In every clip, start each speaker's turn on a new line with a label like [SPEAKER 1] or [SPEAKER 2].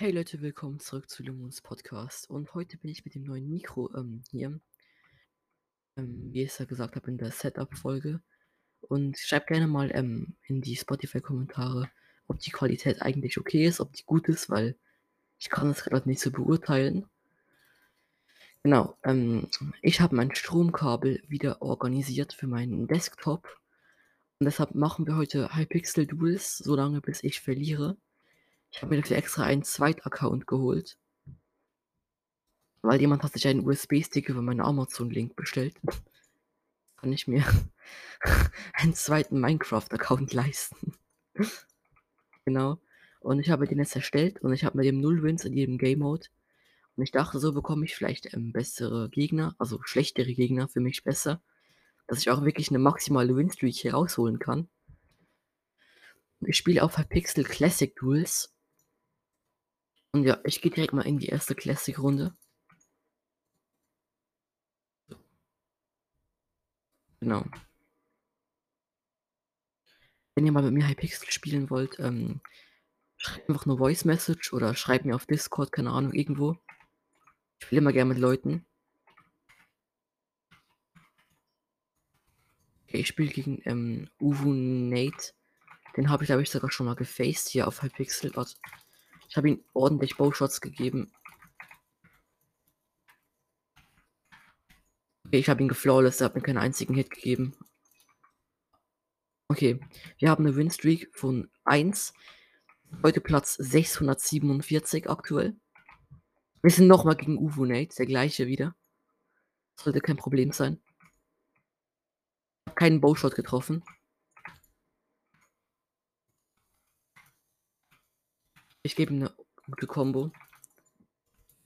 [SPEAKER 1] Hey Leute, willkommen zurück zu Lumens Podcast. Und heute bin ich mit dem neuen Mikro ähm, hier. Ähm, wie ich es ja gesagt habe in der Setup-Folge. Und schreibt gerne mal ähm, in die Spotify-Kommentare, ob die Qualität eigentlich okay ist, ob die gut ist, weil ich kann es gerade nicht so beurteilen. Genau, ähm, ich habe mein Stromkabel wieder organisiert für meinen Desktop. Und deshalb machen wir heute Hypixel Duels, solange bis ich verliere. Ich habe mir dafür extra einen Zweit-Account geholt. Weil jemand hat sich einen USB-Stick über meinen Amazon-Link bestellt. Kann ich mir einen zweiten Minecraft-Account leisten. genau. Und ich habe den jetzt erstellt und ich habe mit dem Null Wins in jedem Game Mode. Und ich dachte, so bekomme ich vielleicht ähm, bessere Gegner, also schlechtere Gegner für mich besser. Dass ich auch wirklich eine maximale Winstreak hier rausholen kann. Ich spiele auf Pixel Classic Duels. Und ja, ich gehe direkt mal in die erste Classic-Runde. Genau. Wenn ihr mal mit mir Hypixel spielen wollt, ähm, schreibt einfach eine Voice Message oder schreibt mir auf Discord, keine Ahnung, irgendwo. Ich spiele immer gerne mit Leuten. Okay, ich spiele gegen ähm, Uwu Nate. Den habe ich, glaube ich, sogar schon mal gefaced hier auf Hypixel. Warte. Ich habe ihm ordentlich Bowshots gegeben. Okay, ich habe ihn geflawless, er hat mir keinen einzigen Hit gegeben. Okay, wir haben eine Winstreak von 1. Heute Platz 647 aktuell. Wir sind nochmal gegen Uvo Nate, der gleiche wieder. Sollte kein Problem sein. Keinen Bowshot getroffen. Ich gebe eine gute Combo.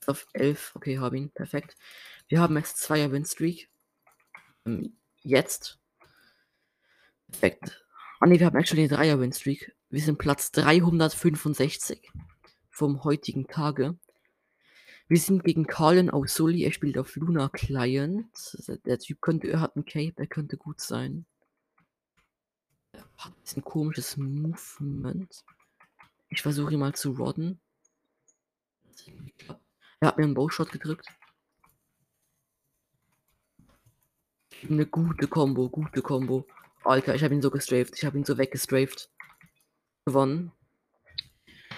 [SPEAKER 1] Auf 11. Okay, habe ihn. Perfekt. Wir haben jetzt zweier Winstreak. Ähm, jetzt. Perfekt. Ah ne, wir haben actually eine Dreier Winstreak. Wir sind Platz 365 vom heutigen Tage. Wir sind gegen Carlin Ausuli. Er spielt auf Luna Client. Der Typ könnte, er hat ein Cape, er könnte gut sein. Er hat ein komisches Movement. Ich versuche ihn mal zu rodden. Er hat mir einen Bowshot gedrückt. Eine gute Combo, gute Combo. Alter, ich habe ihn so gestrafed. Ich habe ihn so weggestrafed. Gewonnen.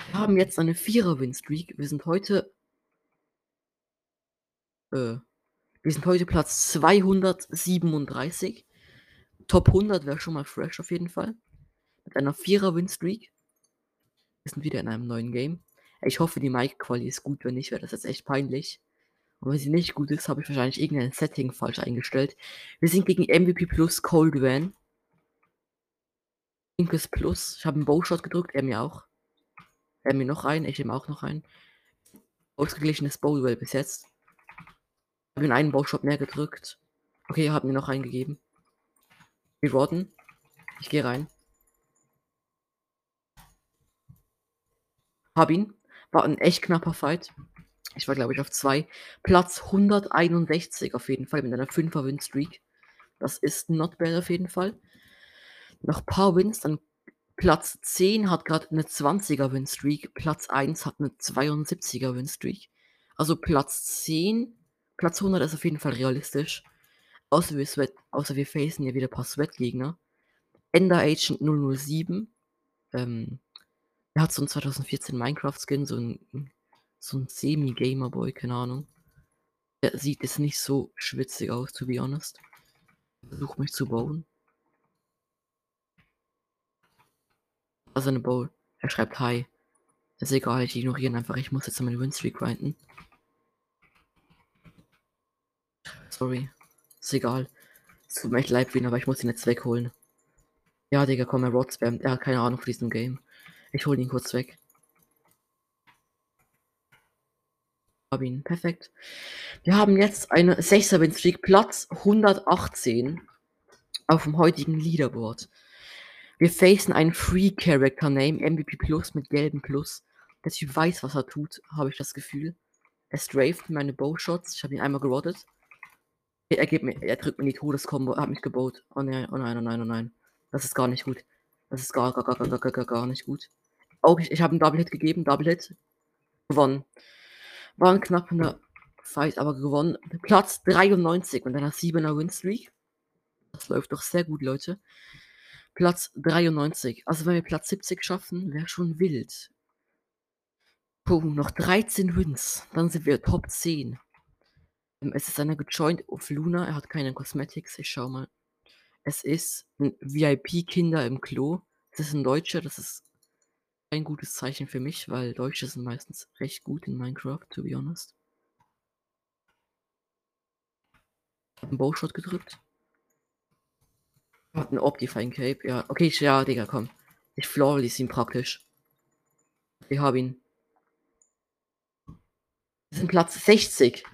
[SPEAKER 1] Wir haben jetzt eine Vierer-Win-Streak. Wir sind heute. Äh, wir sind heute Platz 237. Top 100 wäre schon mal fresh auf jeden Fall. Mit einer Vierer-Win-Streak. Wir sind wieder in einem neuen Game. Ich hoffe, die Mic-Quali ist gut. Wenn nicht, wäre das jetzt echt peinlich. Und wenn sie nicht gut ist, habe ich wahrscheinlich irgendein Setting falsch eingestellt. Wir sind gegen MVP Plus Cold Van. Linkes Plus. Ich habe einen Bowshot gedrückt, er mir auch. Er mir noch ein, ich ihm auch noch ein. Ausgeglichenes Bowduell bis jetzt. Ich habe ihn einen Bowshot mehr gedrückt. Okay, er hat mir noch eingegeben. Wir warten. Ich gehe rein. Hab ihn. War ein echt knapper Fight. Ich war, glaube ich, auf 2. Platz 161 auf jeden Fall mit einer 5er Win-Streak. Das ist not bad auf jeden Fall. Noch ein paar Wins, dann Platz 10 hat gerade eine 20er Win-Streak. Platz 1 hat eine 72er Win-Streak. Also Platz 10, Platz 100 ist auf jeden Fall realistisch. Außer wir, Sweat, außer wir facen ja wieder ein paar Sweat-Gegner. Ender Agent 007. Ähm, er hat so ein 2014 Minecraft-Skin, so ein, so ein Semi-Gamer-Boy, keine Ahnung. Der sieht jetzt nicht so schwitzig aus, to be honest. Versuch mich zu bauen. Also eine Bowl. Er schreibt Hi. Ist egal, ich ignoriere ihn einfach. Ich muss jetzt meine Winstreak grinden. Sorry. Ist egal. Es tut mir echt leid aber ich muss ihn jetzt wegholen. Ja, Digga, komm, er Rod spammt. Er hat keine Ahnung von diesem Game. Ich hole ihn kurz weg. Hab ihn. Perfekt. Wir haben jetzt eine 6er Win Streak, Platz 118 auf dem heutigen Leaderboard. Wir facen einen Free Character Name, MVP Plus mit gelbem Plus. Der Typ weiß, was er tut, habe ich das Gefühl. Er strafed meine Bowshots. Ich habe ihn einmal gerottet. Er, gibt mir, er drückt mir die Todeskombo. Er hat mich gebaut. Oh nein, oh nein, oh nein, oh nein. Das ist gar nicht gut. Das ist gar, gar, gar, gar, gar, gar nicht gut. Auch ich, ich habe einen Double Hit gegeben, Double Hit. Gewonnen. War 'n knapper Fight, aber gewonnen. Platz 93 mit einer 7er Winstreak. Das läuft doch sehr gut, Leute. Platz 93. Also, wenn wir Platz 70 schaffen, wäre schon wild. Puh, noch 13 Wins, dann sind wir Top 10. Ähm, es ist einer gejoint auf Luna, er hat keine Cosmetics, ich schau mal. Es ist 'n VIP-Kinder im Klo. Das ist 'n Deutscher, das ist kein gutes Zeichen für mich, weil Deutsche sind meistens recht gut in Minecraft, to be honest. Habe 'n Bowshot gedrückt. Hat 'n Optifine Cape, ja. Okay, ich ja, Digga, komm. Ich flawless ihn praktisch. Ich habe ihn. Wir sind Platz 60.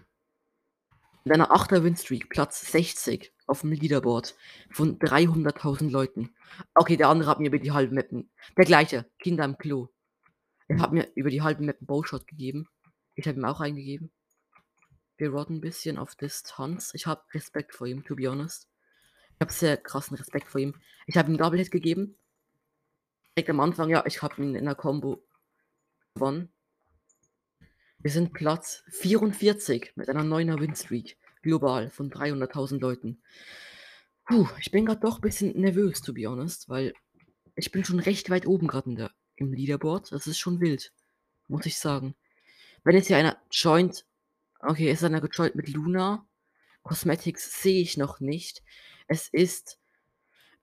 [SPEAKER 1] Mit einer 8er Winstreak, Platz 60 auf'm Leaderboard von 300.000 Leuten. Okay, der andere hat mir über die halbe Map 'n der gleiche, Kinder im Klo. Er hat mir über die halbe Map 'n Bowshot gegeben. Ich habe ihm auch einen gegeben. Wir rodden 'n bisschen auf Distanz. Ich habe Respekt vor ihm, to be honest. Ich habe sehr krassen Respekt vor ihm. Ich habe ihm Double Hit gegeben. Direkt am Anfang, ja, ich habe ihn in der Combo gewonnen. Wir sind Platz 44 mit einer 9er Winstreak global von 300.000 Leuten. Puh, ich bin grad doch bisschen nervös, to be honest, weil ich bin schon recht weit oben der im Leaderboard. Das ist schon wild, muss ich sagen. Wenn jetzt hier einer joint okay, ist einer gejoint mit Luna. Cosmetics sehe ich noch nicht. Es ist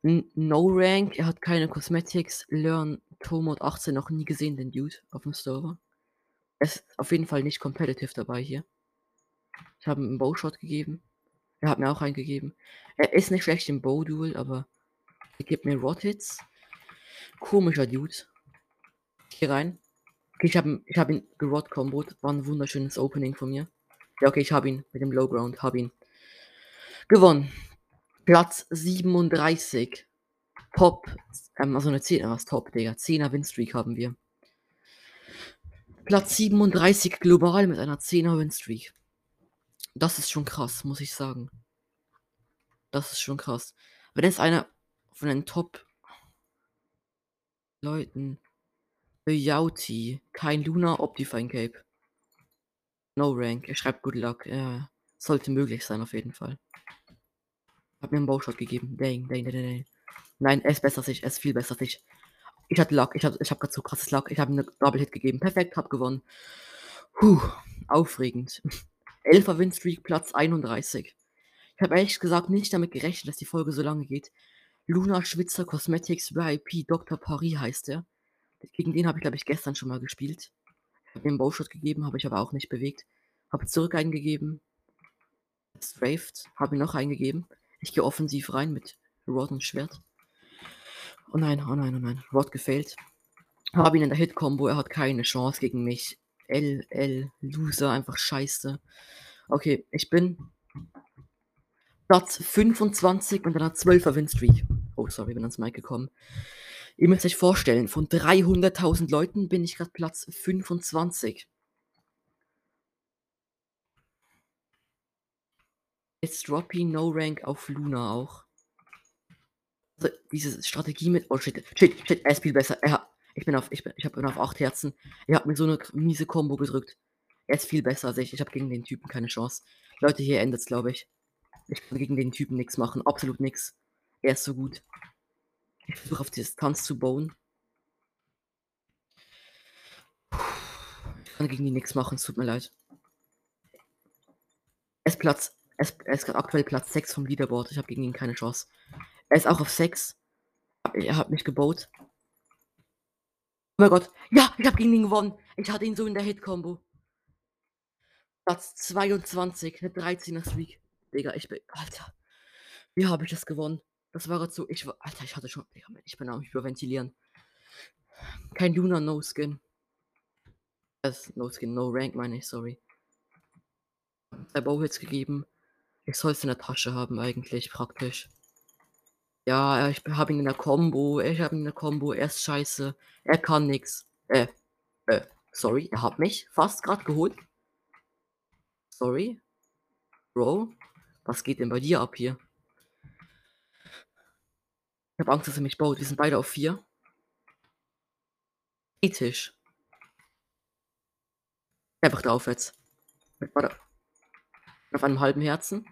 [SPEAKER 1] 'n No Rank, er hat keine Cosmetics. Learn Tormod 18 noch nie gesehen, den Dude auf'm Server. Er ist auf jeden Fall nicht competitive dabei hier. Ich habe ihm 'n Bowshot gegeben. Er hat mir auch einen gegeben. Er ist nicht schlecht im Bow Duel, aber er gibt mir Rot Hits. Komischer Dude. Hier rein. Okay, ich habe ihn ich habe ihn gerot comboed. War 'n wunderschönes Opening von mir. Ja, okay, ich habe ihn mit dem Low Ground, habe ihn. Gewonnen. Platz 37. Top, ähm, also 'ne 10er was Top, Digga. 10er Winstreak haben wir. Platz 37 global mit einer 10er Winstreak. Das ist schon krass, muss ich sagen. Das ist schon krass. Wenn jetzt einer von den Top Leuten Yauti, kein Luna Optifine Cape. No Rank. Er schreibt Good Luck. Ja, sollte möglich sein auf jeden Fall. Hat mir 'n Bowshot gegeben. Dang, dang, dang, dang. Nein, er ist besser als ich. Er ist viel besser als ich. Ich hatte Luck. Ich habe ich habe grad so krasses Luck. Ich habe ihm 'ne Double Hit gegeben. Perfekt, habe gewonnen. Puh, aufregend. 11er Winstreak, Platz 31. Ich habe ehrlich gesagt nicht damit gerechnet, dass die Folge so lange geht. Luna Schwitzer Cosmetics VIP Dr. Paris heißt er. Gegen den habe ich, glaube ich, gestern schon mal gespielt. Ich habe ihm 'n Bowshot gegeben, habe ich aber auch nicht bewegt. Habe zurück einen gegeben. Strafed, habe ihm noch einen gegeben. Ich gehe offensiv rein mit Rod und Schwert. Oh nein, oh nein, oh nein. Rod gefailt. Habe ihn in der Hit-Combo, er hat keine Chance gegen mich. L, L, Loser, einfach scheiße. Okay, ich bin Platz 25 mit einer 12er Winstreak. Oh, sorry, bin ans Mic gekommen. Ihr müsst euch vorstellen, von 300.000 Leuten bin ich grad Platz 25. Jetzt Droppy No Rank auf Luna auch. Also, diese Strategie mit oh shit, shit, shit, er viel besser. Er hat ich bin auf ich bin ich habe ihn auf 8 Herzen. Er hat mir so 'ne k miese Combo gedrückt. Er ist viel besser als ich. Ich habe gegen den Typen keine Chance. Leute, hier endet's, glaube ich. Ich kann gegen den Typen nix machen, absolut nix. Er ist so gut. Ich versuche auf Distanz zu bauen. Ich kann gegen ihn nix machen, es tut mir leid. Er ist Platz er ist er ist grad aktuell Platz 6 vom Leaderboard. Ich habe gegen ihn keine Chance. Er ist auch auf 6. Er hat mich gebowt. Oh mein Gott. Ja, ich habe gegen ihn gewonnen. Ich hatte ihn so in der Hit-Combo. Platz 22, 'ne 13er Streak. Digga, ich bin Alter. Wie habe ich das gewonnen? Das war grad so ich war Alter, ich hatte schon Digga, ich bin am Hyperventilieren. Kein Luna No Skin. Es No Skin, No Rank meine ich, sorry. 2 Bowhits gegeben. Ich soll's in der Tasche haben eigentlich praktisch. Ja, ich b habe ihn in der Combo. Ich habe ihn in der Combo. Er ist scheiße. Er kann nix. Äh, äh, sorry, er hat mich fast grad geholt. Sorry. Bro, was geht denn bei dir ab hier? Ich habe Angst, dass er mich bowt. Wir sind beide auf 4. Ethisch. Einfach drauf jetzt. Warte. Auf einem halben Herzen.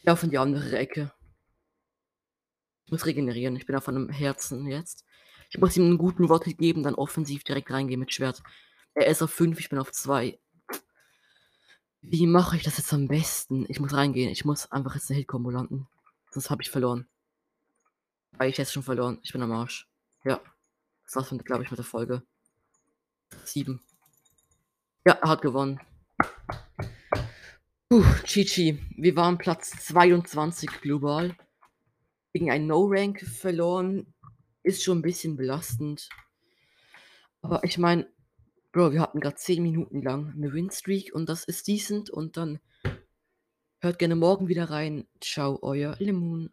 [SPEAKER 1] Ich laufe in die andere Ecke. Ich muss regenerieren. Ich bin auf einem Herzen jetzt. Ich muss ihm einen guten Wortel geben, dann offensiv direkt reingehen mit Schwert. Er ist auf 5, ich bin auf 2. Wie mache ich das jetzt am besten? Ich muss reingehen. Ich muss einfach jetzt eine Hit-Kombo landen. Sonst habe ich verloren. Weil ich jetzt schon verloren. Ich bin am Arsch. Ja. Das war's, glaube ich, mit der Folge. 7. Ja, er hat gewonnen. Puh, Chichi. Wir waren Platz 22 global. Gegen ein No-Rank verloren. Ist schon ein bisschen belastend. Aber ich meine, Bro, wir hatten gerade 10 Minuten lang eine Winstreak und das ist decent und dann hört gerne morgen wieder rein. Ciao, euer Lemon.